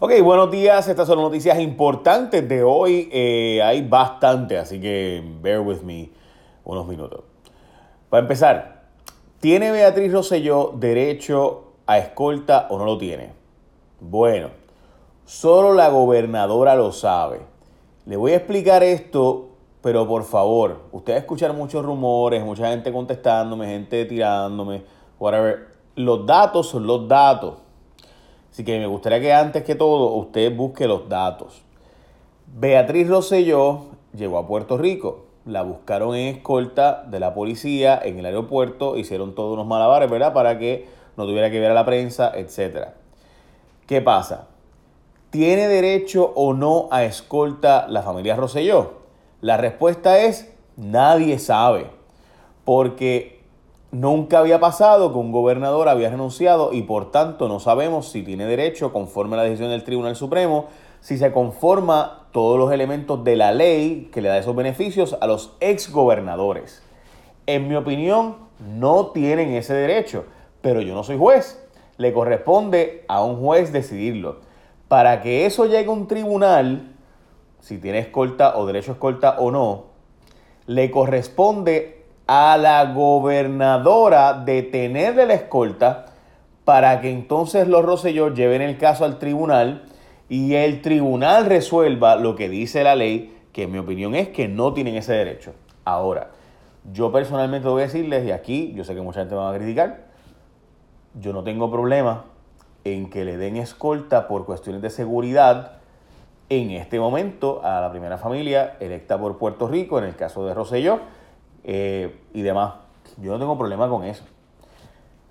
Ok, buenos días. Estas son noticias importantes de hoy. Eh, hay bastante, así que bear with me unos minutos. Para empezar, ¿tiene Beatriz Rosselló derecho a escolta o no lo tiene? Bueno, solo la gobernadora lo sabe. Le voy a explicar esto, pero por favor, ustedes escuchan muchos rumores, mucha gente contestándome, gente tirándome, whatever. Los datos son los datos. Así que me gustaría que antes que todo usted busque los datos. Beatriz Rosselló llegó a Puerto Rico. La buscaron en escolta de la policía en el aeropuerto. Hicieron todos unos malabares, ¿verdad? Para que no tuviera que ver a la prensa, etc. ¿Qué pasa? ¿Tiene derecho o no a escolta la familia Rosselló? La respuesta es nadie sabe. Porque Nunca había pasado que un gobernador había renunciado y por tanto no sabemos si tiene derecho, conforme a la decisión del Tribunal Supremo, si se conforma todos los elementos de la ley que le da esos beneficios a los exgobernadores. En mi opinión, no tienen ese derecho, pero yo no soy juez. Le corresponde a un juez decidirlo. Para que eso llegue a un tribunal, si tiene escolta o derecho a escolta o no, le corresponde a la gobernadora detenerle la escolta para que entonces los Rosselló lleven el caso al tribunal y el tribunal resuelva lo que dice la ley, que en mi opinión es que no tienen ese derecho. Ahora, yo personalmente voy a decirles, y aquí yo sé que mucha gente me va a criticar, yo no tengo problema en que le den escolta por cuestiones de seguridad en este momento a la primera familia electa por Puerto Rico, en el caso de Rosselló, eh, y demás. Yo no tengo problema con eso.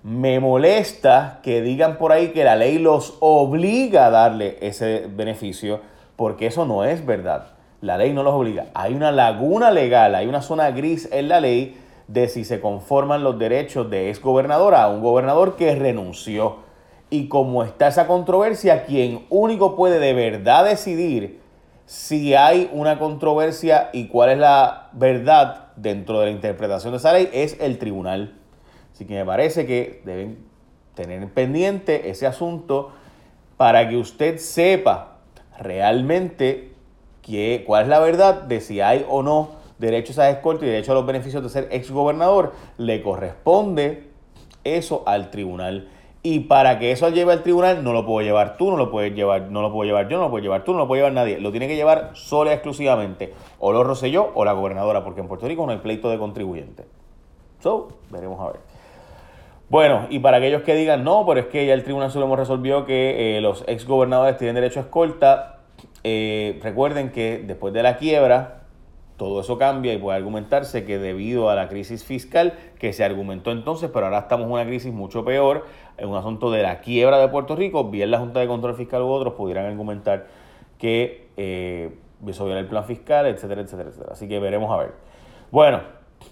Me molesta que digan por ahí que la ley los obliga a darle ese beneficio, porque eso no es verdad. La ley no los obliga. Hay una laguna legal, hay una zona gris en la ley de si se conforman los derechos de exgobernadora a un gobernador que renunció. Y como está esa controversia, quien único puede de verdad decidir si hay una controversia y cuál es la verdad dentro de la interpretación de esa ley es el tribunal. Así que me parece que deben tener pendiente ese asunto para que usted sepa realmente que, cuál es la verdad de si hay o no derechos a escolta y derecho a los beneficios de ser exgobernador. Le corresponde eso al tribunal. Y para que eso lleve al tribunal, no lo puedo llevar tú, no lo puedes llevar, no lo puedo llevar yo, no lo puedo llevar tú, no lo puede llevar nadie. Lo tiene que llevar solo y exclusivamente o lo Rosselló o la gobernadora, porque en Puerto Rico no hay pleito de contribuyente. So, veremos a ver. Bueno, y para aquellos que digan, no, pero es que ya el Tribunal Supremo resolvió que eh, los exgobernadores tienen derecho a escolta, eh, recuerden que después de la quiebra, todo eso cambia y puede argumentarse que debido a la crisis fiscal que se argumentó entonces, pero ahora estamos en una crisis mucho peor, en un asunto de la quiebra de Puerto Rico, bien la Junta de Control Fiscal u otros pudieran argumentar que eh, eso el plan fiscal, etcétera, etcétera, etcétera. Así que veremos a ver. Bueno,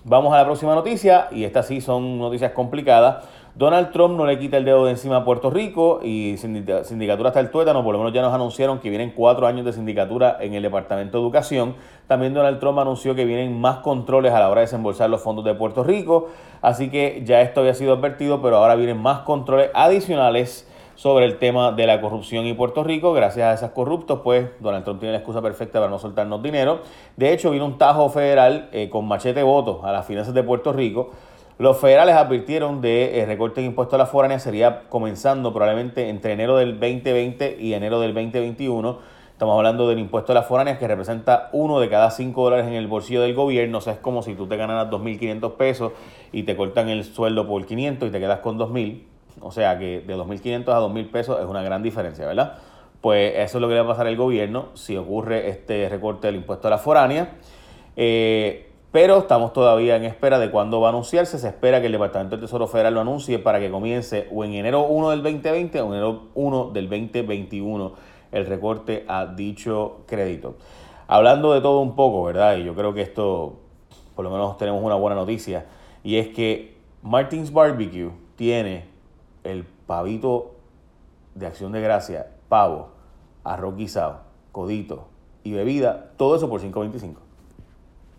vamos a la próxima noticia y estas sí son noticias complicadas. Donald Trump no le quita el dedo de encima a Puerto Rico y sindicatura hasta el tuétano, por lo menos ya nos anunciaron que vienen cuatro años de sindicatura en el Departamento de Educación. También Donald Trump anunció que vienen más controles a la hora de desembolsar los fondos de Puerto Rico, así que ya esto había sido advertido, pero ahora vienen más controles adicionales sobre el tema de la corrupción y Puerto Rico. Gracias a esos corruptos, pues Donald Trump tiene la excusa perfecta para no soltarnos dinero. De hecho, vino un tajo federal eh, con machete voto a las finanzas de Puerto Rico los federales advirtieron de eh, recorte de impuestos a la foránea sería comenzando probablemente entre enero del 2020 y enero del 2021. Estamos hablando del impuesto a la foránea que representa uno de cada cinco dólares en el bolsillo del gobierno. O sea, es como si tú te ganaras 2.500 pesos y te cortan el sueldo por 500 y te quedas con 2.000. O sea que de 2.500 a 2.000 pesos es una gran diferencia, ¿verdad? Pues eso es lo que le va a pasar al gobierno si ocurre este recorte del impuesto a la foránea. Eh, pero estamos todavía en espera de cuándo va a anunciarse. Se espera que el Departamento del Tesoro Federal lo anuncie para que comience o en enero 1 del 2020 o en enero 1 del 2021 el recorte a dicho crédito. Hablando de todo un poco, ¿verdad? Y yo creo que esto, por lo menos tenemos una buena noticia, y es que Martins Barbecue tiene el pavito de acción de gracia, pavo, arroz guisado, codito y bebida, todo eso por 5.25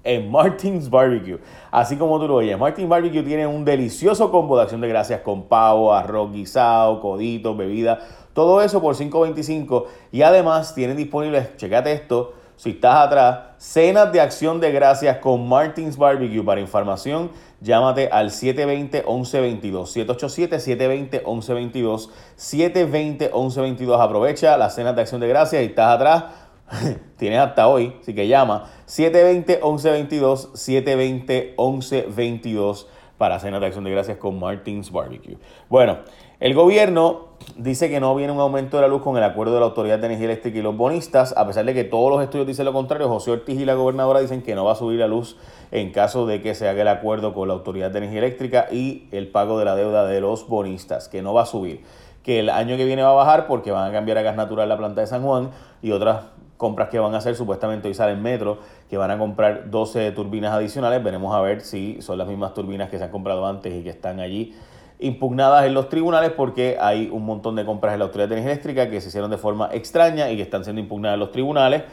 en Martins Barbecue. Así como tú lo oyes, Martins Barbecue tiene un delicioso combo de acción de gracias con pavo, arroz guisado, codito, bebida, Todo eso por 5.25 y además tienen disponibles, checate esto, si estás atrás, cenas de acción de gracias con Martins Barbecue. Para información, llámate al 720-1122. 787-720-1122. 720-1122. Aprovecha las cenas de acción de gracias y estás atrás. Tienes hasta hoy, así que llama 720-1122. 720-1122 para cenas de acción de gracias con Martins Barbecue. Bueno, el gobierno dice que no viene un aumento de la luz con el acuerdo de la Autoridad de Energía Eléctrica y los bonistas, a pesar de que todos los estudios dicen lo contrario. José Ortiz y la gobernadora dicen que no va a subir la luz en caso de que se haga el acuerdo con la Autoridad de Energía Eléctrica y el pago de la deuda de los bonistas, que no va a subir. Que el año que viene va a bajar porque van a cambiar a gas natural la planta de San Juan y otras compras que van a hacer, supuestamente hoy sale Metro, que van a comprar 12 turbinas adicionales. Veremos a ver si son las mismas turbinas que se han comprado antes y que están allí impugnadas en los tribunales porque hay un montón de compras en la Autoridad de Energía Eléctrica que se hicieron de forma extraña y que están siendo impugnadas en los tribunales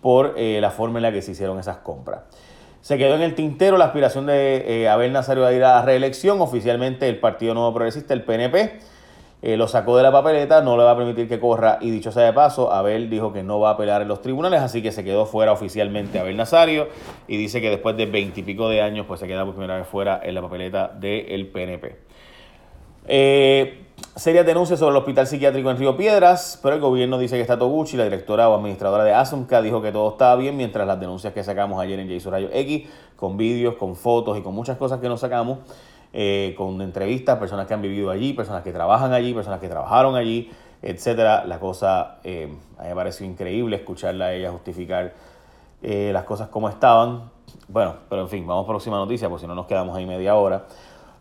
por eh, la forma en la que se hicieron esas compras. Se quedó en el tintero la aspiración de eh, Abel Nazario a ir a la reelección. Oficialmente el Partido Nuevo Progresista, el PNP, eh, lo sacó de la papeleta, no le va a permitir que corra y dicho sea de paso, Abel dijo que no va a apelar en los tribunales, así que se quedó fuera oficialmente Abel Nazario y dice que después de veintipico de años pues se queda por primera vez fuera en la papeleta del PNP. Eh, serias denuncias sobre el hospital psiquiátrico en Río Piedras, pero el gobierno dice que está Toguchi, la directora o administradora de Asumca, dijo que todo estaba bien, mientras las denuncias que sacamos ayer en Jason Rayo X, con vídeos, con fotos y con muchas cosas que nos sacamos, eh, con entrevistas, personas que han vivido allí, personas que trabajan allí, personas que trabajaron allí, etcétera. La cosa eh, a mí me pareció increíble escucharla a ella justificar eh, las cosas como estaban. Bueno, pero en fin, vamos a próxima noticia, porque si no nos quedamos ahí media hora.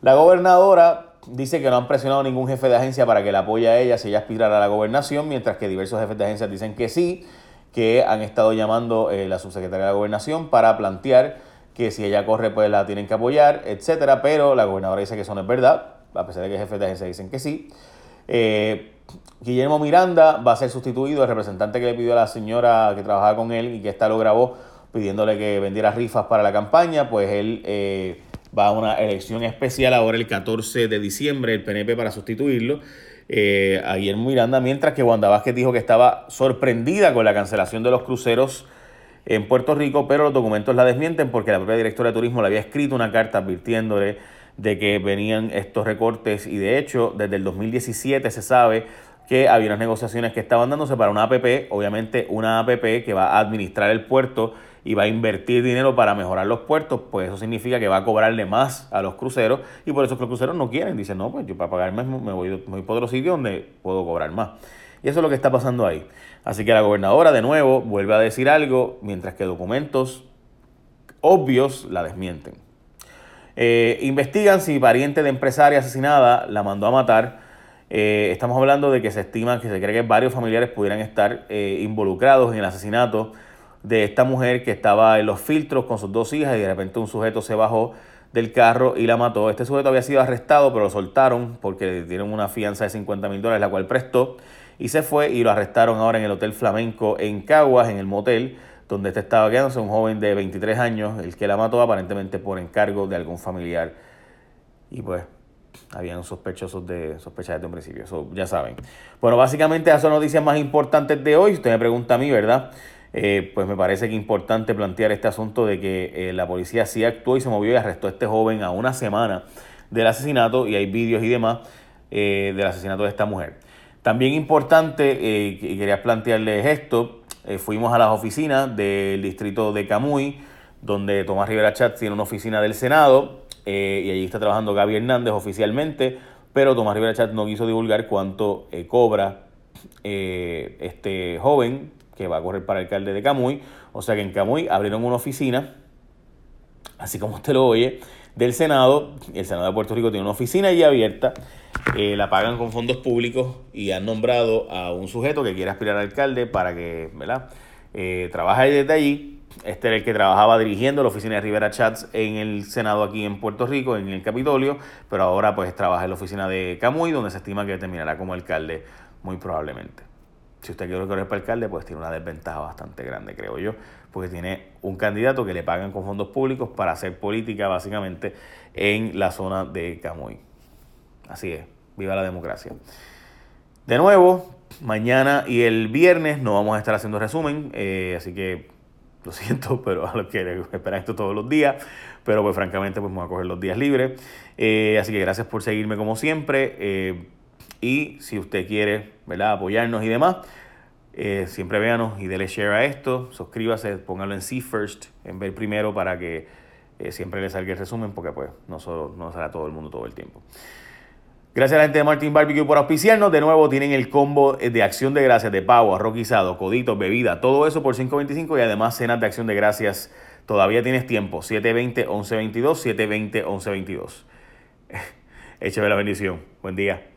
La gobernadora dice que no han presionado ningún jefe de agencia para que la apoye a ella si ella aspirara a la gobernación, mientras que diversos jefes de agencia dicen que sí, que han estado llamando eh, la subsecretaria de la gobernación para plantear que si ella corre pues la tienen que apoyar, etcétera, pero la gobernadora dice que eso no es verdad, a pesar de que jefes de agencia dicen que sí. Eh, Guillermo Miranda va a ser sustituido, el representante que le pidió a la señora que trabajaba con él y que esta lo grabó pidiéndole que vendiera rifas para la campaña, pues él eh, va a una elección especial ahora el 14 de diciembre, el PNP para sustituirlo. Eh, a Guillermo Miranda, mientras que Wanda Vázquez dijo que estaba sorprendida con la cancelación de los cruceros en Puerto Rico, pero los documentos la desmienten porque la propia directora de turismo le había escrito una carta advirtiéndole de que venían estos recortes y de hecho desde el 2017 se sabe que había unas negociaciones que estaban dándose para una APP, obviamente una APP que va a administrar el puerto y va a invertir dinero para mejorar los puertos, pues eso significa que va a cobrarle más a los cruceros y por eso los cruceros no quieren. Dicen, no, pues yo para pagarme me voy, me voy por otro sitio donde puedo cobrar más. Y eso es lo que está pasando ahí. Así que la gobernadora de nuevo vuelve a decir algo, mientras que documentos obvios la desmienten. Eh, investigan si pariente de empresaria asesinada la mandó a matar. Eh, estamos hablando de que se estima que se cree que varios familiares pudieran estar eh, involucrados en el asesinato de esta mujer que estaba en los filtros con sus dos hijas y de repente un sujeto se bajó del carro y la mató. Este sujeto había sido arrestado, pero lo soltaron porque le dieron una fianza de 50 mil dólares, la cual prestó y se fue y lo arrestaron ahora en el Hotel Flamenco en Caguas, en el motel donde este estaba quedándose, un joven de 23 años, el que la mató aparentemente por encargo de algún familiar. Y pues habían sospechosos de sospechas de un principio, eso ya saben. Bueno, básicamente esas son noticias más importantes de hoy. Usted me pregunta a mí, ¿verdad? Eh, pues me parece que importante plantear este asunto de que eh, la policía sí actuó y se movió y arrestó a este joven a una semana del asesinato y hay vídeos y demás eh, del asesinato de esta mujer. También importante, y quería plantearles esto, fuimos a las oficinas del distrito de Camuy, donde Tomás Rivera Chat tiene una oficina del Senado y allí está trabajando Gaby Hernández oficialmente, pero Tomás Rivera Chat no quiso divulgar cuánto cobra este joven que va a correr para alcalde de Camuy. O sea que en Camuy abrieron una oficina, así como usted lo oye, del Senado. El Senado de Puerto Rico tiene una oficina allí abierta. Eh, la pagan con fondos públicos y han nombrado a un sujeto que quiere aspirar a alcalde para que ¿verdad? Eh, trabaje desde allí. Este era el que trabajaba dirigiendo la oficina de Rivera Chats en el Senado aquí en Puerto Rico, en el Capitolio, pero ahora pues trabaja en la oficina de Camuy, donde se estima que terminará como alcalde muy probablemente si usted quiere correr para alcalde, pues tiene una desventaja bastante grande, creo yo, porque tiene un candidato que le pagan con fondos públicos para hacer política básicamente en la zona de Camuy. Así es, viva la democracia. De nuevo, mañana y el viernes no vamos a estar haciendo resumen, eh, así que lo siento, pero a los que esperan esto todos los días, pero pues francamente pues vamos a coger los días libres. Eh, así que gracias por seguirme como siempre eh, y si usted quiere ¿verdad? apoyarnos y demás, siempre véanos y dele share a esto, suscríbase, póngalo en See First, en ver primero para que siempre le salga el resumen porque pues no, solo, no a todo el mundo todo el tiempo. Gracias a la gente de Martin Barbecue por auspiciarnos. De nuevo tienen el combo de acción de gracias de pavo, arroz guisado, coditos, bebida, todo eso por 5.25 y además cenas de acción de gracias. Todavía tienes tiempo. 720-1122, 720-1122. Écheme la bendición. Buen día.